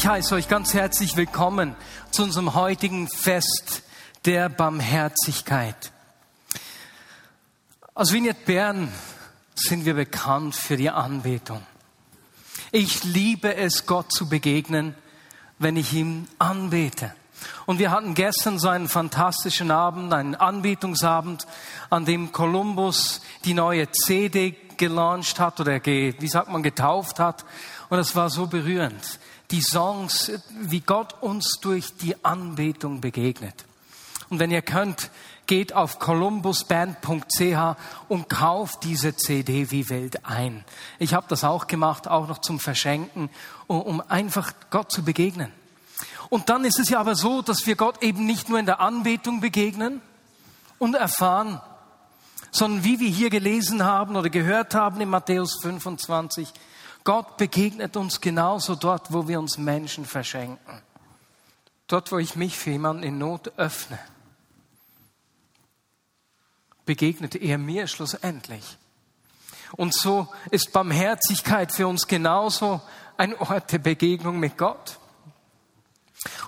Ich heiße euch ganz herzlich willkommen zu unserem heutigen Fest der Barmherzigkeit. Aus Vignette Bern sind wir bekannt für die Anbetung. Ich liebe es, Gott zu begegnen, wenn ich ihm anbete. Und wir hatten gestern so einen fantastischen Abend, einen Anbetungsabend, an dem Columbus die neue CD gelauncht hat oder, wie sagt man, getauft hat. Und es war so berührend die Songs, wie Gott uns durch die Anbetung begegnet. Und wenn ihr könnt, geht auf columbusband.ch und kauft diese CD wie Welt ein. Ich habe das auch gemacht, auch noch zum Verschenken, um einfach Gott zu begegnen. Und dann ist es ja aber so, dass wir Gott eben nicht nur in der Anbetung begegnen und erfahren, sondern wie wir hier gelesen haben oder gehört haben in Matthäus 25, Gott begegnet uns genauso dort, wo wir uns Menschen verschenken. Dort, wo ich mich für jemanden in Not öffne, begegnet er mir schlussendlich. Und so ist Barmherzigkeit für uns genauso ein Ort der Begegnung mit Gott.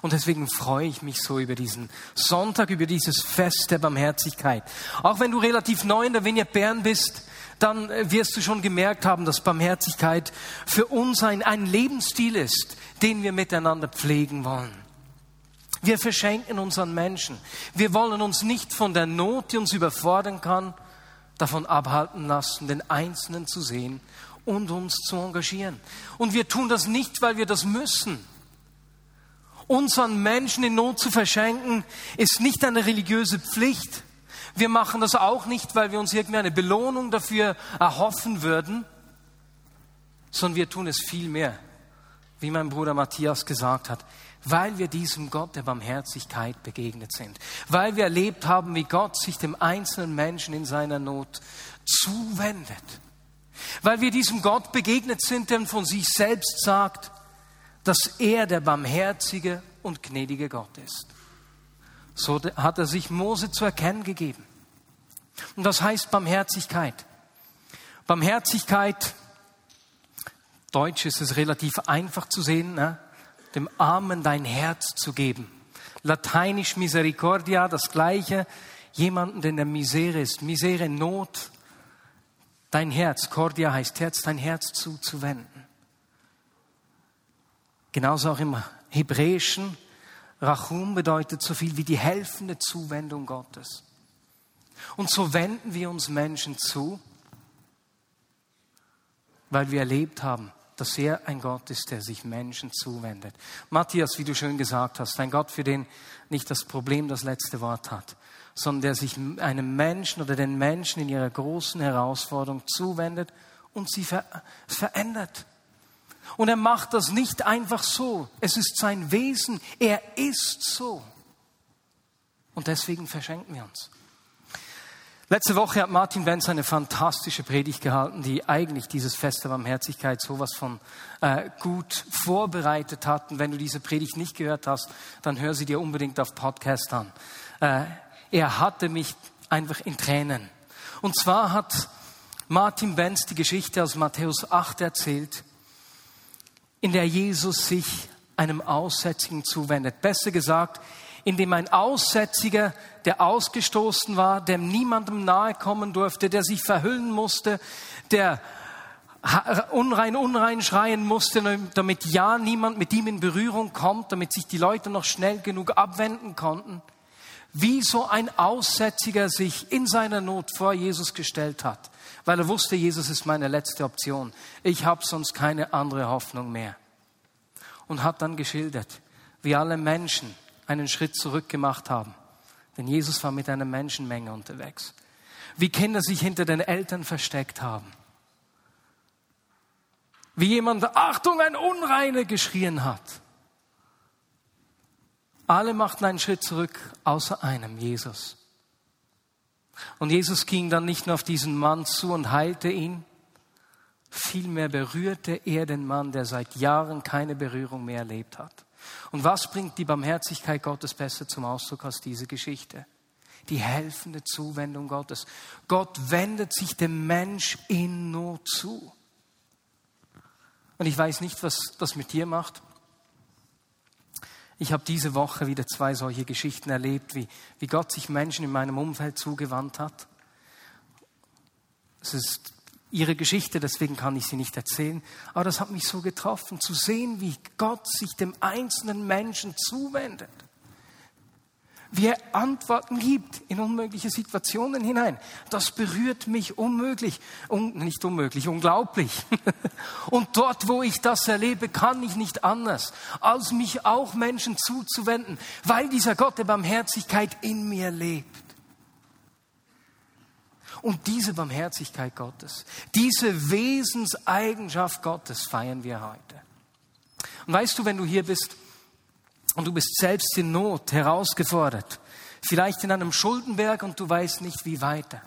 Und deswegen freue ich mich so über diesen Sonntag, über dieses Fest der Barmherzigkeit. Auch wenn du relativ neu in der Vineyard Bern bist, dann wirst du schon gemerkt haben, dass Barmherzigkeit für uns ein, ein Lebensstil ist, den wir miteinander pflegen wollen. Wir verschenken uns an Menschen. Wir wollen uns nicht von der Not, die uns überfordern kann, davon abhalten lassen, den Einzelnen zu sehen und uns zu engagieren. Und wir tun das nicht, weil wir das müssen. Uns an Menschen in Not zu verschenken, ist nicht eine religiöse Pflicht, wir machen das auch nicht, weil wir uns irgendwie eine Belohnung dafür erhoffen würden, sondern wir tun es vielmehr, wie mein Bruder Matthias gesagt hat, weil wir diesem Gott der Barmherzigkeit begegnet sind, weil wir erlebt haben, wie Gott sich dem einzelnen Menschen in seiner Not zuwendet, weil wir diesem Gott begegnet sind, der von sich selbst sagt, dass er der barmherzige und gnädige Gott ist. So hat er sich Mose zu erkennen gegeben. Und das heißt Barmherzigkeit. Barmherzigkeit, Deutsch ist es relativ einfach zu sehen, ne? dem Armen dein Herz zu geben. Lateinisch Misericordia, das gleiche, jemanden, der in der Misere ist, Misere, Not, dein Herz, Cordia heißt Herz, dein Herz zuzuwenden. Genauso auch im Hebräischen, Rachum bedeutet so viel wie die helfende Zuwendung Gottes. Und so wenden wir uns Menschen zu, weil wir erlebt haben, dass er ein Gott ist, der sich Menschen zuwendet. Matthias, wie du schön gesagt hast, ein Gott, für den nicht das Problem das letzte Wort hat, sondern der sich einem Menschen oder den Menschen in ihrer großen Herausforderung zuwendet und sie ver verändert. Und er macht das nicht einfach so. Es ist sein Wesen. Er ist so. Und deswegen verschenken wir uns. Letzte Woche hat Martin Benz eine fantastische Predigt gehalten, die eigentlich dieses Fest der Barmherzigkeit sowas von äh, gut vorbereitet hat. Und wenn du diese Predigt nicht gehört hast, dann hör sie dir unbedingt auf Podcast an. Äh, er hatte mich einfach in Tränen. Und zwar hat Martin Benz die Geschichte aus Matthäus 8 erzählt, in der Jesus sich einem Aussätzigen zuwendet. Besser gesagt, indem ein Aussätziger, der ausgestoßen war, dem niemandem nahe kommen durfte, der sich verhüllen musste, der unrein, unrein schreien musste, damit ja niemand mit ihm in Berührung kommt, damit sich die Leute noch schnell genug abwenden konnten, wie so ein Aussätziger sich in seiner Not vor Jesus gestellt hat weil er wusste, Jesus ist meine letzte Option. Ich habe sonst keine andere Hoffnung mehr. Und hat dann geschildert, wie alle Menschen einen Schritt zurück gemacht haben. Denn Jesus war mit einer Menschenmenge unterwegs. Wie Kinder sich hinter den Eltern versteckt haben. Wie jemand, Achtung, ein Unreine geschrien hat. Alle machten einen Schritt zurück, außer einem, Jesus. Und Jesus ging dann nicht nur auf diesen Mann zu und heilte ihn, vielmehr berührte er den Mann, der seit Jahren keine Berührung mehr erlebt hat. Und was bringt die Barmherzigkeit Gottes besser zum Ausdruck als diese Geschichte? Die helfende Zuwendung Gottes. Gott wendet sich dem Mensch in Not zu. Und ich weiß nicht, was das mit dir macht. Ich habe diese Woche wieder zwei solche Geschichten erlebt, wie, wie Gott sich Menschen in meinem Umfeld zugewandt hat. Es ist ihre Geschichte, deswegen kann ich sie nicht erzählen. Aber das hat mich so getroffen, zu sehen, wie Gott sich dem einzelnen Menschen zuwendet wie er Antworten gibt in unmögliche Situationen hinein. Das berührt mich unmöglich, un, nicht unmöglich, unglaublich. Und dort, wo ich das erlebe, kann ich nicht anders, als mich auch Menschen zuzuwenden, weil dieser Gott der Barmherzigkeit in mir lebt. Und diese Barmherzigkeit Gottes, diese Wesenseigenschaft Gottes feiern wir heute. Und weißt du, wenn du hier bist und du bist selbst in Not, herausgefordert, vielleicht in einem Schuldenberg und du weißt nicht, wie weiter.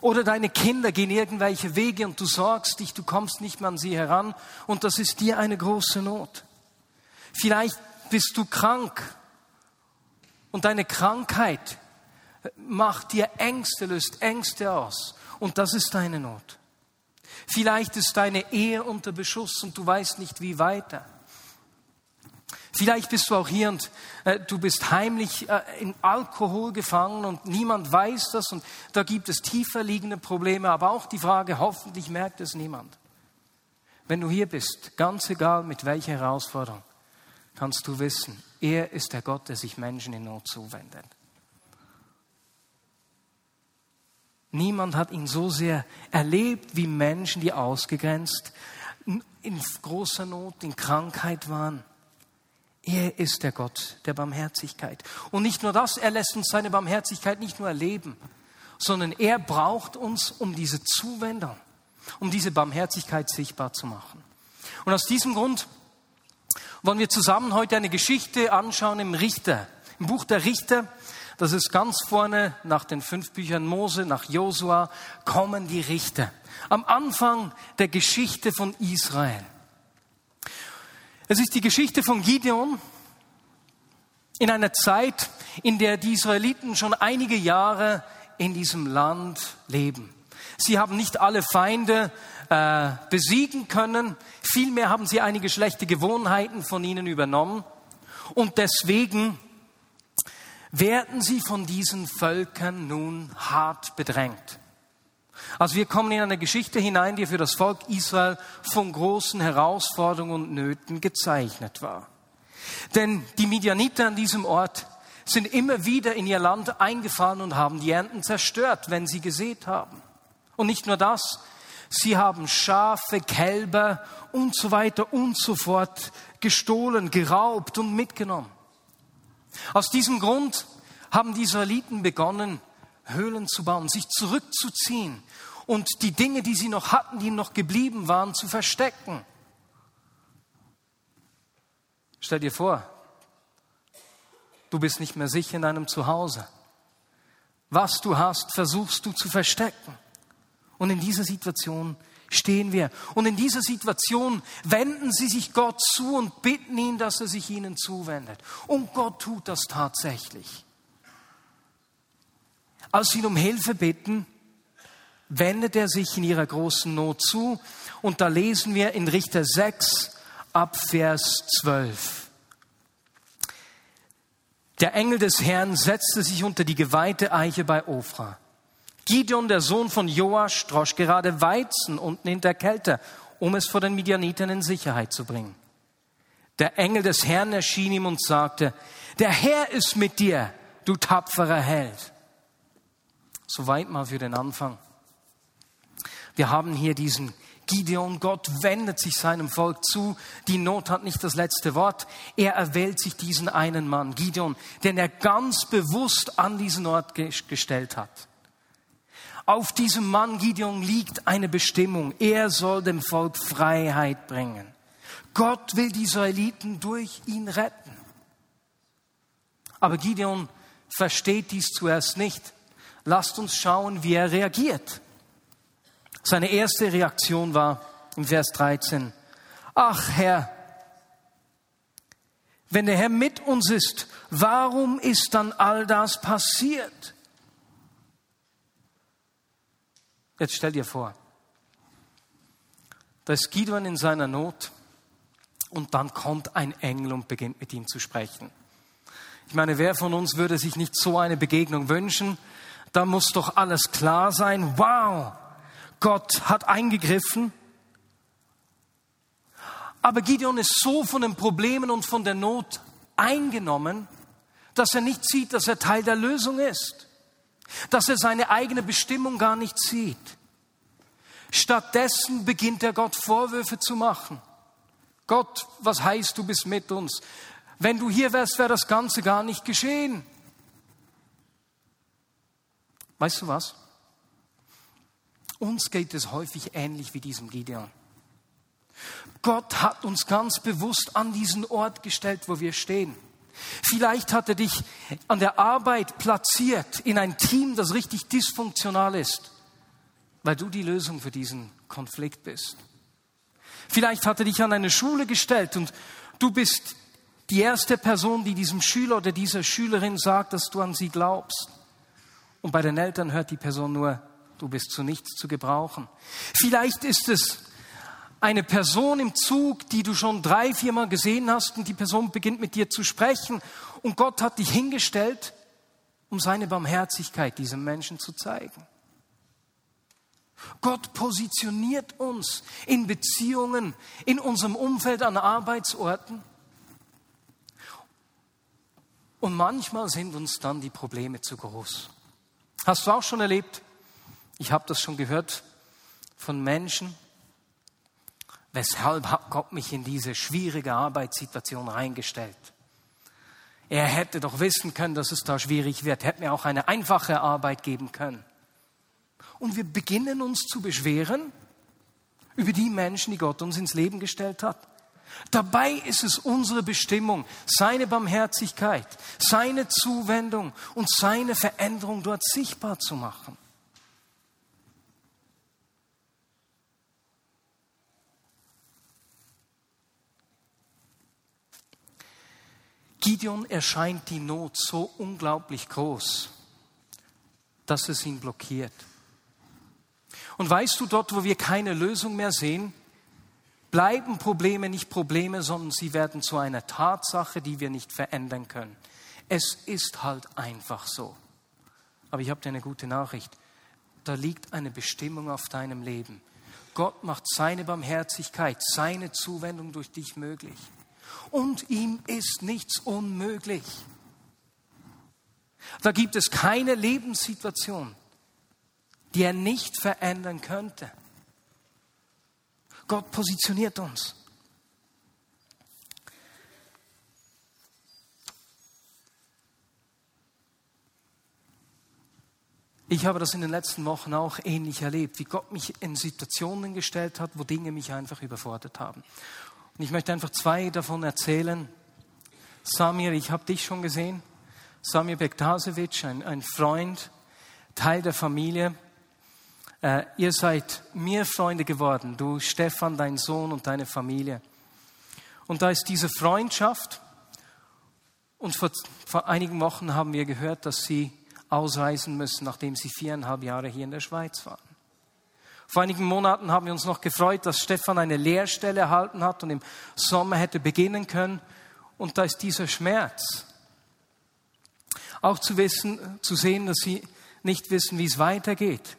Oder deine Kinder gehen irgendwelche Wege und du sorgst dich, du kommst nicht mehr an sie heran und das ist dir eine große Not. Vielleicht bist du krank und deine Krankheit macht dir Ängste, löst Ängste aus und das ist deine Not. Vielleicht ist deine Ehe unter Beschuss und du weißt nicht, wie weiter. Vielleicht bist du auch hier und äh, du bist heimlich äh, in Alkohol gefangen und niemand weiß das und da gibt es tiefer liegende Probleme, aber auch die Frage, hoffentlich merkt es niemand. Wenn du hier bist, ganz egal mit welcher Herausforderung, kannst du wissen, er ist der Gott, der sich Menschen in Not zuwendet. Niemand hat ihn so sehr erlebt wie Menschen, die ausgegrenzt, in großer Not, in Krankheit waren. Er ist der Gott der Barmherzigkeit. Und nicht nur das, er lässt uns seine Barmherzigkeit nicht nur erleben, sondern er braucht uns, um diese Zuwendung, um diese Barmherzigkeit sichtbar zu machen. Und aus diesem Grund wollen wir zusammen heute eine Geschichte anschauen im Richter, im Buch der Richter. Das ist ganz vorne nach den fünf Büchern Mose, nach Josua, kommen die Richter. Am Anfang der Geschichte von Israel. Es ist die Geschichte von Gideon in einer Zeit, in der die Israeliten schon einige Jahre in diesem Land leben. Sie haben nicht alle Feinde äh, besiegen können, vielmehr haben sie einige schlechte Gewohnheiten von ihnen übernommen und deswegen werden sie von diesen Völkern nun hart bedrängt. Also wir kommen in eine Geschichte hinein, die für das Volk Israel von großen Herausforderungen und Nöten gezeichnet war. Denn die Midianiter an diesem Ort sind immer wieder in ihr Land eingefahren und haben die Ernten zerstört, wenn sie gesät haben. Und nicht nur das, sie haben Schafe, Kälber und so weiter und so fort gestohlen, geraubt und mitgenommen. Aus diesem Grund haben die Israeliten begonnen, Höhlen zu bauen, sich zurückzuziehen und die Dinge, die sie noch hatten, die noch geblieben waren, zu verstecken. Stell dir vor, du bist nicht mehr sicher in deinem Zuhause. Was du hast, versuchst du zu verstecken. Und in dieser Situation stehen wir. Und in dieser Situation wenden sie sich Gott zu und bitten ihn, dass er sich ihnen zuwendet. Und Gott tut das tatsächlich. Als sie ihn um Hilfe bitten, wendet er sich in ihrer großen Not zu. Und da lesen wir in Richter 6 ab Vers 12. Der Engel des Herrn setzte sich unter die geweihte Eiche bei Ofra. Gideon, der Sohn von Joasch, drosch gerade Weizen unten in der Kälte, um es vor den Midianitern in Sicherheit zu bringen. Der Engel des Herrn erschien ihm und sagte, der Herr ist mit dir, du tapferer Held. Soweit mal für den Anfang. Wir haben hier diesen Gideon, Gott wendet sich seinem Volk zu. Die Not hat nicht das letzte Wort. Er erwählt sich diesen einen Mann, Gideon, den er ganz bewusst an diesen Ort gestellt hat. Auf diesem Mann Gideon liegt eine Bestimmung. Er soll dem Volk Freiheit bringen. Gott will die Israeliten durch ihn retten. Aber Gideon versteht dies zuerst nicht. Lasst uns schauen, wie er reagiert. Seine erste Reaktion war im Vers 13, ach Herr, wenn der Herr mit uns ist, warum ist dann all das passiert? Jetzt stell dir vor, da ist Gideon in seiner Not und dann kommt ein Engel und beginnt mit ihm zu sprechen. Ich meine, wer von uns würde sich nicht so eine Begegnung wünschen? Da muss doch alles klar sein. Wow, Gott hat eingegriffen. Aber Gideon ist so von den Problemen und von der Not eingenommen, dass er nicht sieht, dass er Teil der Lösung ist, dass er seine eigene Bestimmung gar nicht sieht. Stattdessen beginnt er Gott Vorwürfe zu machen. Gott, was heißt, du bist mit uns? Wenn du hier wärst, wäre das Ganze gar nicht geschehen. Weißt du was? Uns geht es häufig ähnlich wie diesem Gideon. Gott hat uns ganz bewusst an diesen Ort gestellt, wo wir stehen. Vielleicht hat er dich an der Arbeit platziert in ein Team, das richtig dysfunktional ist, weil du die Lösung für diesen Konflikt bist. Vielleicht hat er dich an eine Schule gestellt und du bist die erste Person, die diesem Schüler oder dieser Schülerin sagt, dass du an sie glaubst. Und bei den Eltern hört die Person nur, du bist zu nichts zu gebrauchen. Vielleicht ist es eine Person im Zug, die du schon drei, viermal gesehen hast und die Person beginnt mit dir zu sprechen und Gott hat dich hingestellt, um seine Barmherzigkeit diesem Menschen zu zeigen. Gott positioniert uns in Beziehungen, in unserem Umfeld an Arbeitsorten. Und manchmal sind uns dann die Probleme zu groß. Hast du auch schon erlebt? Ich habe das schon gehört von Menschen. Weshalb hat Gott mich in diese schwierige Arbeitssituation reingestellt? Er hätte doch wissen können, dass es da schwierig wird, hätte mir auch eine einfache Arbeit geben können. Und wir beginnen uns zu beschweren über die Menschen, die Gott uns ins Leben gestellt hat. Dabei ist es unsere Bestimmung, seine Barmherzigkeit, seine Zuwendung und seine Veränderung dort sichtbar zu machen. Gideon erscheint die Not so unglaublich groß, dass es ihn blockiert. Und weißt du, dort, wo wir keine Lösung mehr sehen, bleiben Probleme nicht Probleme, sondern sie werden zu einer Tatsache, die wir nicht verändern können. Es ist halt einfach so. Aber ich habe dir eine gute Nachricht. Da liegt eine Bestimmung auf deinem Leben. Gott macht seine Barmherzigkeit, seine Zuwendung durch dich möglich. Und ihm ist nichts unmöglich. Da gibt es keine Lebenssituation, die er nicht verändern könnte. Gott positioniert uns. Ich habe das in den letzten Wochen auch ähnlich erlebt, wie Gott mich in Situationen gestellt hat, wo Dinge mich einfach überfordert haben. Und ich möchte einfach zwei davon erzählen. Samir, ich habe dich schon gesehen. Samir Bektasevich, ein, ein Freund, Teil der Familie. Äh, ihr seid mir Freunde geworden, du Stefan, dein Sohn und deine Familie. Und da ist diese Freundschaft. Und vor, vor einigen Wochen haben wir gehört, dass sie ausreisen müssen, nachdem sie viereinhalb Jahre hier in der Schweiz waren. Vor einigen Monaten haben wir uns noch gefreut, dass Stefan eine Lehrstelle erhalten hat und im Sommer hätte beginnen können. Und da ist dieser Schmerz. Auch zu wissen, zu sehen, dass sie nicht wissen, wie es weitergeht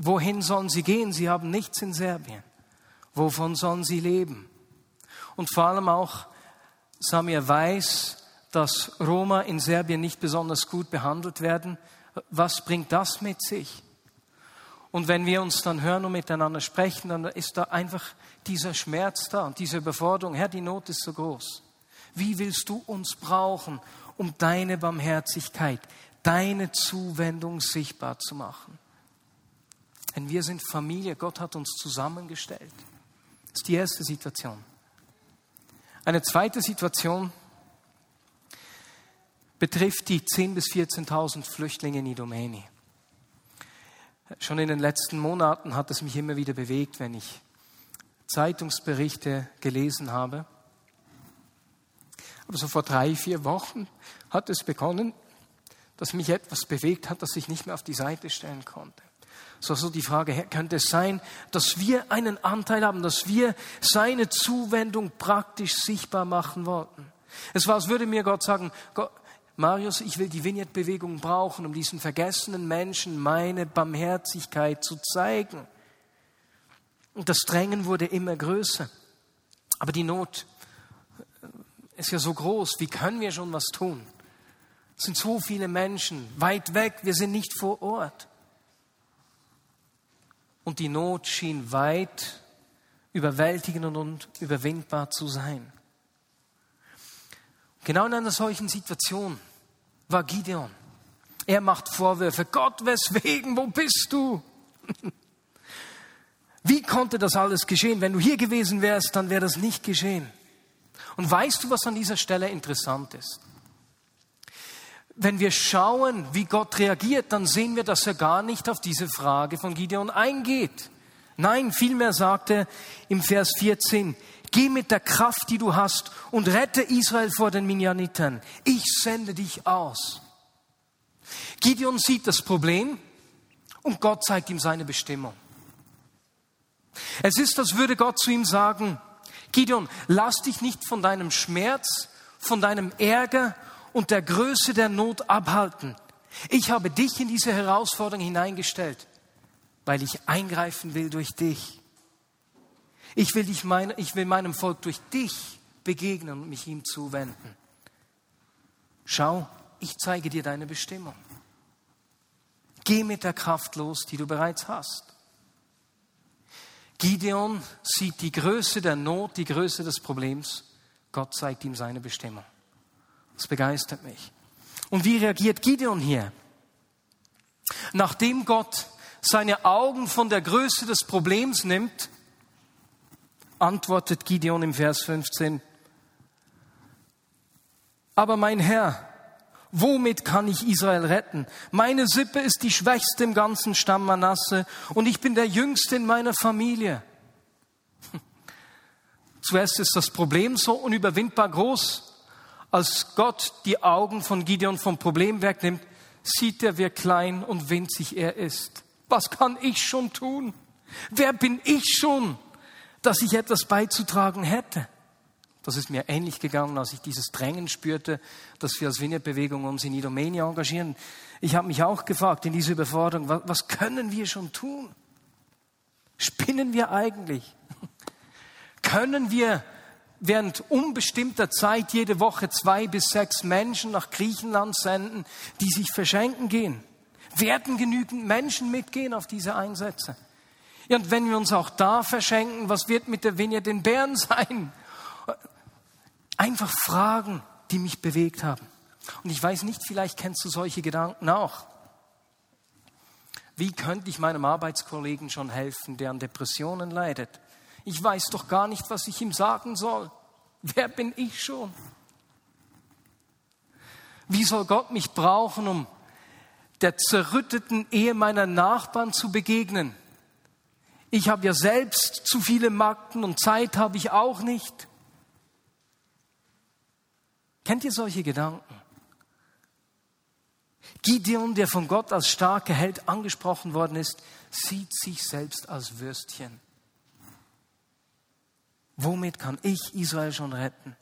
wohin sollen sie gehen? Sie haben nichts in Serbien. Wovon sollen sie leben? Und vor allem auch, Samir weiß, dass Roma in Serbien nicht besonders gut behandelt werden. Was bringt das mit sich? Und wenn wir uns dann hören und miteinander sprechen, dann ist da einfach dieser Schmerz da und diese Überforderung. Herr, die Not ist so groß. Wie willst du uns brauchen, um deine Barmherzigkeit, deine Zuwendung sichtbar zu machen? Denn wir sind Familie, Gott hat uns zusammengestellt. Das ist die erste Situation. Eine zweite Situation. betrifft die 10.000 bis 14.000 Flüchtlinge in Idomeni. Schon in den letzten Monaten hat es mich immer wieder bewegt, wenn ich Zeitungsberichte gelesen habe. Aber so vor drei, vier Wochen hat es begonnen, dass mich etwas bewegt hat, das ich nicht mehr auf die Seite stellen konnte. So, so die Frage, könnte es sein, dass wir einen Anteil haben, dass wir seine Zuwendung praktisch sichtbar machen wollten? Es war, als würde mir Gott sagen, Gott, Marius, ich will die Vignette-Bewegung brauchen, um diesen vergessenen Menschen meine Barmherzigkeit zu zeigen. Und das Drängen wurde immer größer. Aber die Not ist ja so groß. Wie können wir schon was tun? Es sind so viele Menschen weit weg. Wir sind nicht vor Ort. Und die Not schien weit überwältigend und überwindbar zu sein. Genau in einer solchen Situation war Gideon. Er macht Vorwürfe. Gott, weswegen? Wo bist du? Wie konnte das alles geschehen? Wenn du hier gewesen wärst, dann wäre das nicht geschehen. Und weißt du, was an dieser Stelle interessant ist? Wenn wir schauen, wie Gott reagiert, dann sehen wir, dass er gar nicht auf diese Frage von Gideon eingeht. Nein, vielmehr sagt er im Vers 14, geh mit der Kraft, die du hast, und rette Israel vor den Minjanitern. Ich sende dich aus. Gideon sieht das Problem und Gott zeigt ihm seine Bestimmung. Es ist, als würde Gott zu ihm sagen, Gideon, lass dich nicht von deinem Schmerz, von deinem Ärger und der Größe der Not abhalten. Ich habe dich in diese Herausforderung hineingestellt, weil ich eingreifen will durch dich. Ich will, dich mein, ich will meinem Volk durch dich begegnen und mich ihm zuwenden. Schau, ich zeige dir deine Bestimmung. Geh mit der Kraft los, die du bereits hast. Gideon sieht die Größe der Not, die Größe des Problems. Gott zeigt ihm seine Bestimmung. Das begeistert mich. Und wie reagiert Gideon hier? Nachdem Gott seine Augen von der Größe des Problems nimmt, antwortet Gideon im Vers 15, aber mein Herr, womit kann ich Israel retten? Meine Sippe ist die schwächste im ganzen Stamm Manasse und ich bin der Jüngste in meiner Familie. Zuerst ist das Problem so unüberwindbar groß. Als Gott die Augen von Gideon vom Problem wegnimmt, sieht er, wie klein und winzig er ist. Was kann ich schon tun? Wer bin ich schon, dass ich etwas beizutragen hätte? Das ist mir ähnlich gegangen, als ich dieses Drängen spürte, dass wir als Vineyard-Bewegung uns in Idomeni engagieren. Ich habe mich auch gefragt in dieser Überforderung, was, was können wir schon tun? Spinnen wir eigentlich? Können wir während unbestimmter Zeit jede Woche zwei bis sechs Menschen nach Griechenland senden, die sich verschenken gehen? Werden genügend Menschen mitgehen auf diese Einsätze? Ja, und wenn wir uns auch da verschenken, was wird mit der Vineyard in Bern sein? Einfach Fragen, die mich bewegt haben. Und ich weiß nicht, vielleicht kennst du solche Gedanken auch. Wie könnte ich meinem Arbeitskollegen schon helfen, der an Depressionen leidet? Ich weiß doch gar nicht, was ich ihm sagen soll. Wer bin ich schon? Wie soll Gott mich brauchen, um der zerrütteten Ehe meiner Nachbarn zu begegnen? Ich habe ja selbst zu viele Magden und Zeit habe ich auch nicht. Kennt ihr solche Gedanken? Gideon, der von Gott als starker Held angesprochen worden ist, sieht sich selbst als Würstchen. Womit kann ich Israel schon retten?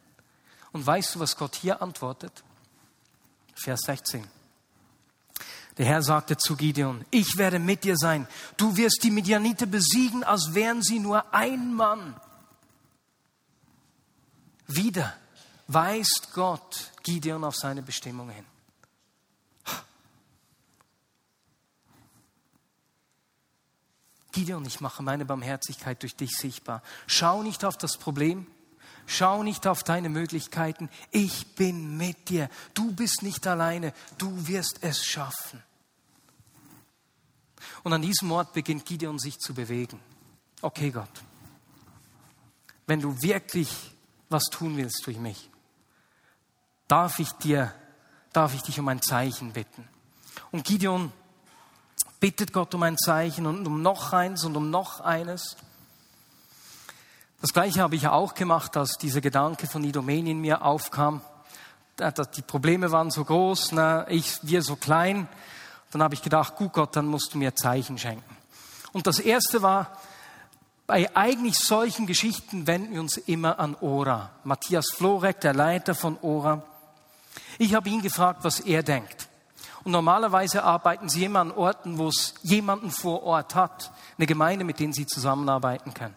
Und weißt du, was Gott hier antwortet? Vers 16. Der Herr sagte zu Gideon, ich werde mit dir sein. Du wirst die Midianiter besiegen, als wären sie nur ein Mann. Wieder weist Gott Gideon auf seine Bestimmung hin. Gideon, ich mache meine Barmherzigkeit durch dich sichtbar. Schau nicht auf das Problem, schau nicht auf deine Möglichkeiten. Ich bin mit dir. Du bist nicht alleine. Du wirst es schaffen. Und an diesem Ort beginnt Gideon sich zu bewegen. Okay, Gott, wenn du wirklich was tun willst durch mich, darf ich dir darf ich dich um ein Zeichen bitten. Und Gideon bittet Gott um ein Zeichen und um noch eins und um noch eines. Das gleiche habe ich auch gemacht, als dieser Gedanke von Idomeni in mir aufkam. Die Probleme waren so groß, ich, wir so klein. Dann habe ich gedacht, gut Gott, dann musst du mir Zeichen schenken. Und das erste war, bei eigentlich solchen Geschichten wenden wir uns immer an Ora. Matthias Florek, der Leiter von Ora. Ich habe ihn gefragt, was er denkt. Und normalerweise arbeiten sie immer an Orten, wo es jemanden vor Ort hat, eine Gemeinde, mit denen sie zusammenarbeiten können.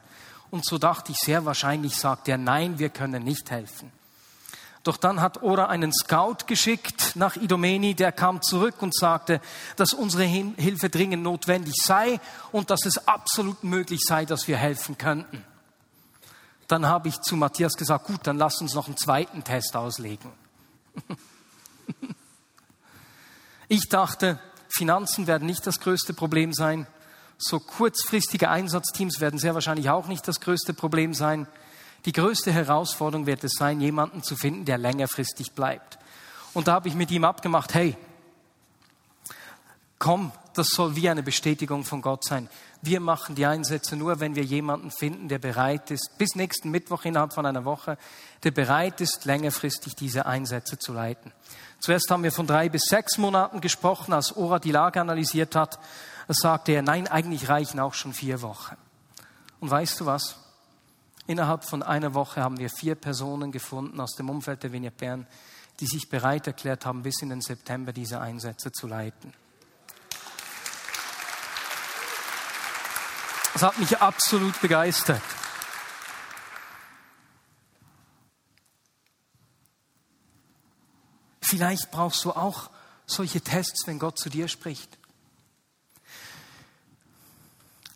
Und so dachte ich, sehr wahrscheinlich sagt er, nein, wir können nicht helfen. Doch dann hat Ora einen Scout geschickt nach Idomeni, der kam zurück und sagte, dass unsere Hilfe dringend notwendig sei und dass es absolut möglich sei, dass wir helfen könnten. Dann habe ich zu Matthias gesagt, gut, dann lass uns noch einen zweiten Test auslegen. Ich dachte, Finanzen werden nicht das größte Problem sein. So kurzfristige Einsatzteams werden sehr wahrscheinlich auch nicht das größte Problem sein. Die größte Herausforderung wird es sein, jemanden zu finden, der längerfristig bleibt. Und da habe ich mit ihm abgemacht, hey, komm, das soll wie eine Bestätigung von Gott sein. Wir machen die Einsätze nur, wenn wir jemanden finden, der bereit ist, bis nächsten Mittwoch innerhalb von einer Woche, der bereit ist, längerfristig diese Einsätze zu leiten. Zuerst haben wir von drei bis sechs Monaten gesprochen, als Ora die Lage analysiert hat. Sagte er, nein, eigentlich reichen auch schon vier Wochen. Und weißt du was? Innerhalb von einer Woche haben wir vier Personen gefunden aus dem Umfeld der Vignette Bern, die sich bereit erklärt haben, bis in den September diese Einsätze zu leiten. Das hat mich absolut begeistert. Vielleicht brauchst du auch solche Tests, wenn Gott zu dir spricht.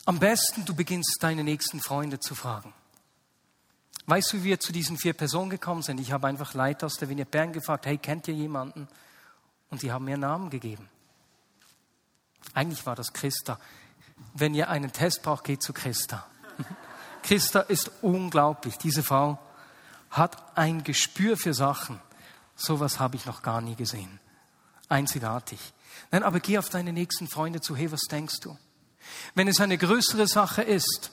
Am besten, du beginnst deine nächsten Freunde zu fragen. Weißt du, wie wir zu diesen vier Personen gekommen sind? Ich habe einfach Leute aus der Vignette Bern gefragt, hey, kennt ihr jemanden? Und die haben mir Namen gegeben. Eigentlich war das Christa. Wenn ihr einen Test braucht, geht zu Christa. Christa ist unglaublich. Diese Frau hat ein Gespür für Sachen. Sowas habe ich noch gar nie gesehen. Einzigartig. Nein, aber geh auf deine nächsten Freunde zu. Hey, was denkst du? Wenn es eine größere Sache ist,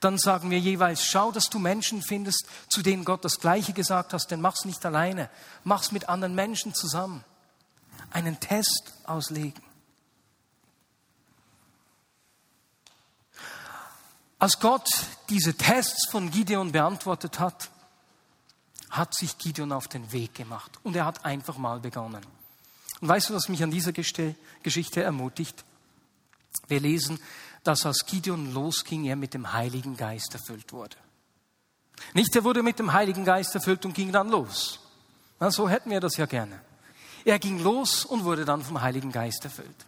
dann sagen wir jeweils, schau, dass du Menschen findest, zu denen Gott das Gleiche gesagt hast, denn mach's nicht alleine. Mach's mit anderen Menschen zusammen. Einen Test auslegen. Als Gott diese Tests von Gideon beantwortet hat, hat sich Gideon auf den Weg gemacht und er hat einfach mal begonnen. Und weißt du, was mich an dieser Geschichte ermutigt? Wir lesen, dass als Gideon losging, er mit dem Heiligen Geist erfüllt wurde. Nicht, er wurde mit dem Heiligen Geist erfüllt und ging dann los. Na, so hätten wir das ja gerne. Er ging los und wurde dann vom Heiligen Geist erfüllt.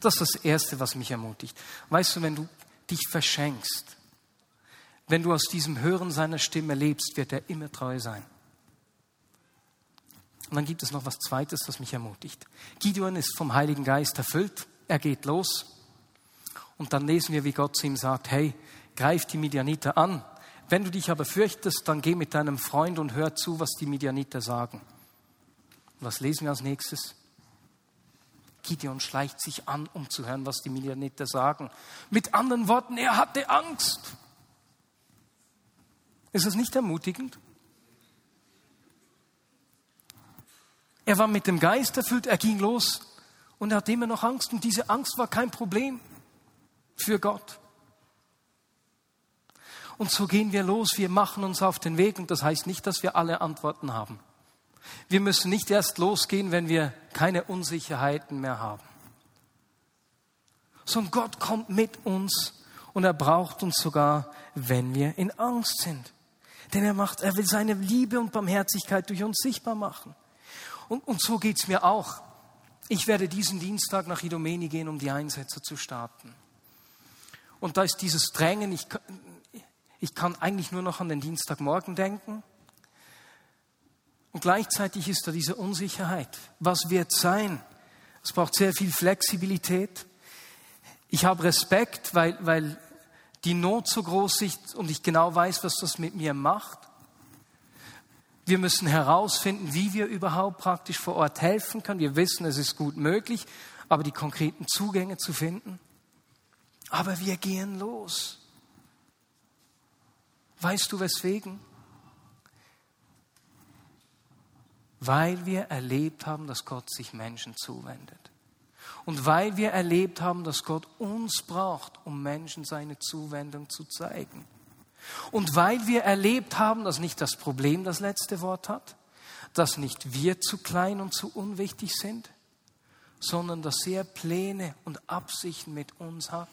Das ist das Erste, was mich ermutigt. Weißt du, wenn du dich verschenkst, wenn du aus diesem Hören seiner Stimme lebst, wird er immer treu sein. Und dann gibt es noch was Zweites, das mich ermutigt. Gideon ist vom Heiligen Geist erfüllt. Er geht los. Und dann lesen wir, wie Gott zu ihm sagt, hey, greif die Midianiter an. Wenn du dich aber fürchtest, dann geh mit deinem Freund und hör zu, was die Midianiter sagen. Was lesen wir als nächstes? Gideon schleicht sich an, um zu hören, was die Midianiter sagen. Mit anderen Worten, er hatte Angst. Ist das nicht ermutigend? Er war mit dem Geist erfüllt, er ging los und er hatte immer noch Angst. Und diese Angst war kein Problem für Gott. Und so gehen wir los, wir machen uns auf den Weg und das heißt nicht, dass wir alle Antworten haben. Wir müssen nicht erst losgehen, wenn wir keine Unsicherheiten mehr haben. Sondern Gott kommt mit uns und er braucht uns sogar, wenn wir in Angst sind. Denn er macht, er will seine Liebe und Barmherzigkeit durch uns sichtbar machen. Und, und so geht's mir auch. Ich werde diesen Dienstag nach Idomeni gehen, um die Einsätze zu starten. Und da ist dieses Drängen, ich, ich kann eigentlich nur noch an den Dienstagmorgen denken. Und gleichzeitig ist da diese Unsicherheit. Was wird sein? Es braucht sehr viel Flexibilität. Ich habe Respekt, weil, weil die Not so groß ist und ich genau weiß, was das mit mir macht. Wir müssen herausfinden, wie wir überhaupt praktisch vor Ort helfen können. Wir wissen, es ist gut möglich, aber die konkreten Zugänge zu finden. Aber wir gehen los. Weißt du weswegen? Weil wir erlebt haben, dass Gott sich Menschen zuwendet. Und weil wir erlebt haben, dass Gott uns braucht, um Menschen seine Zuwendung zu zeigen. Und weil wir erlebt haben, dass nicht das Problem das letzte Wort hat, dass nicht wir zu klein und zu unwichtig sind, sondern dass er Pläne und Absichten mit uns hat.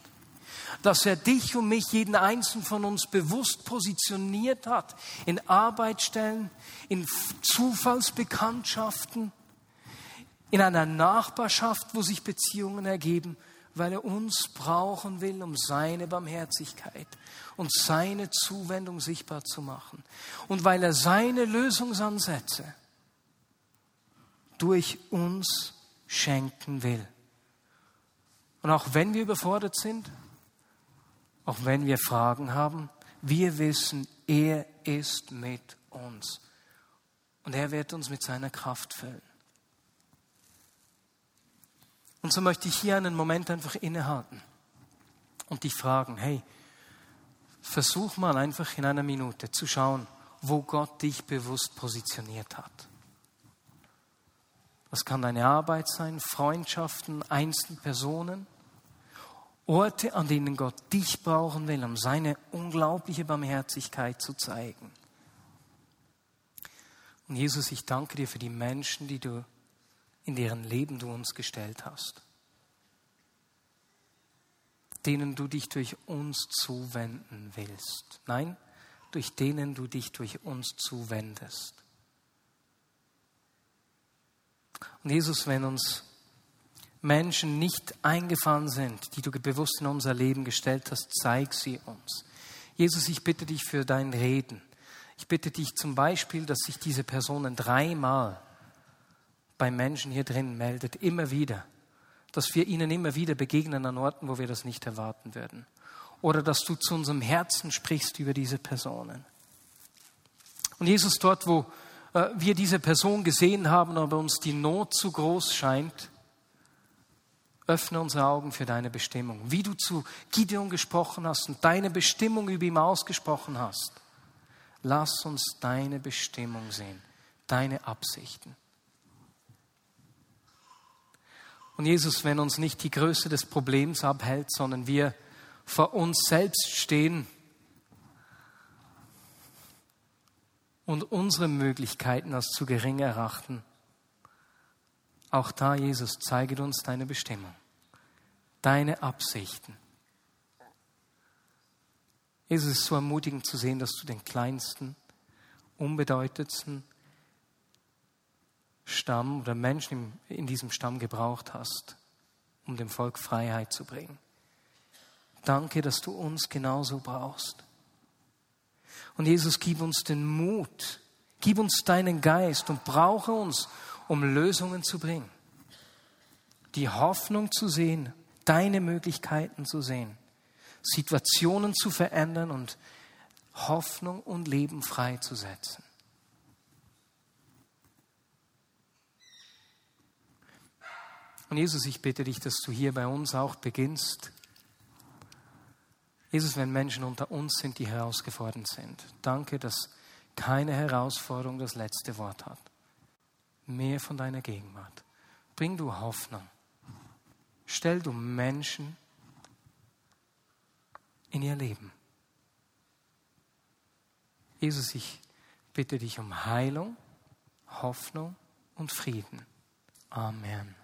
Dass er dich und mich, jeden einzelnen von uns bewusst positioniert hat in Arbeitsstellen, in Zufallsbekanntschaften, in einer Nachbarschaft, wo sich Beziehungen ergeben, weil er uns brauchen will, um seine Barmherzigkeit und seine Zuwendung sichtbar zu machen. Und weil er seine Lösungsansätze durch uns schenken will. Und auch wenn wir überfordert sind, auch wenn wir Fragen haben, wir wissen, er ist mit uns. Und er wird uns mit seiner Kraft füllen. Und so möchte ich hier einen Moment einfach innehalten und dich fragen, hey, versuch mal einfach in einer Minute zu schauen, wo Gott dich bewusst positioniert hat. Das kann deine Arbeit sein, Freundschaften, einzelne Personen, Orte, an denen Gott dich brauchen will, um seine unglaubliche Barmherzigkeit zu zeigen. Und Jesus, ich danke dir für die Menschen, die du in deren Leben du uns gestellt hast, denen du dich durch uns zuwenden willst. Nein, durch denen du dich durch uns zuwendest. Und Jesus, wenn uns Menschen nicht eingefallen sind, die du bewusst in unser Leben gestellt hast, zeig sie uns. Jesus, ich bitte dich für dein Reden. Ich bitte dich zum Beispiel, dass sich diese Personen dreimal bei Menschen hier drin meldet, immer wieder, dass wir ihnen immer wieder begegnen an Orten, wo wir das nicht erwarten würden. Oder dass du zu unserem Herzen sprichst über diese Personen. Und Jesus, dort, wo äh, wir diese Person gesehen haben, aber uns die Not zu groß scheint, öffne unsere Augen für deine Bestimmung. Wie du zu Gideon gesprochen hast und deine Bestimmung über ihm ausgesprochen hast, lass uns deine Bestimmung sehen, deine Absichten. Und Jesus, wenn uns nicht die Größe des Problems abhält, sondern wir vor uns selbst stehen und unsere Möglichkeiten als zu gering erachten, auch da, Jesus, zeige uns deine Bestimmung, deine Absichten. Jesus, es ist so ermutigend zu sehen, dass du den kleinsten, unbedeutendsten, Stamm oder Menschen in diesem Stamm gebraucht hast, um dem Volk Freiheit zu bringen. Danke, dass du uns genauso brauchst. Und Jesus, gib uns den Mut, gib uns deinen Geist und brauche uns, um Lösungen zu bringen. Die Hoffnung zu sehen, deine Möglichkeiten zu sehen, Situationen zu verändern und Hoffnung und Leben freizusetzen. Und Jesus, ich bitte dich, dass du hier bei uns auch beginnst. Jesus, wenn Menschen unter uns sind, die herausgefordert sind, danke, dass keine Herausforderung das letzte Wort hat. Mehr von deiner Gegenwart. Bring du Hoffnung. Stell du Menschen in ihr Leben. Jesus, ich bitte dich um Heilung, Hoffnung und Frieden. Amen.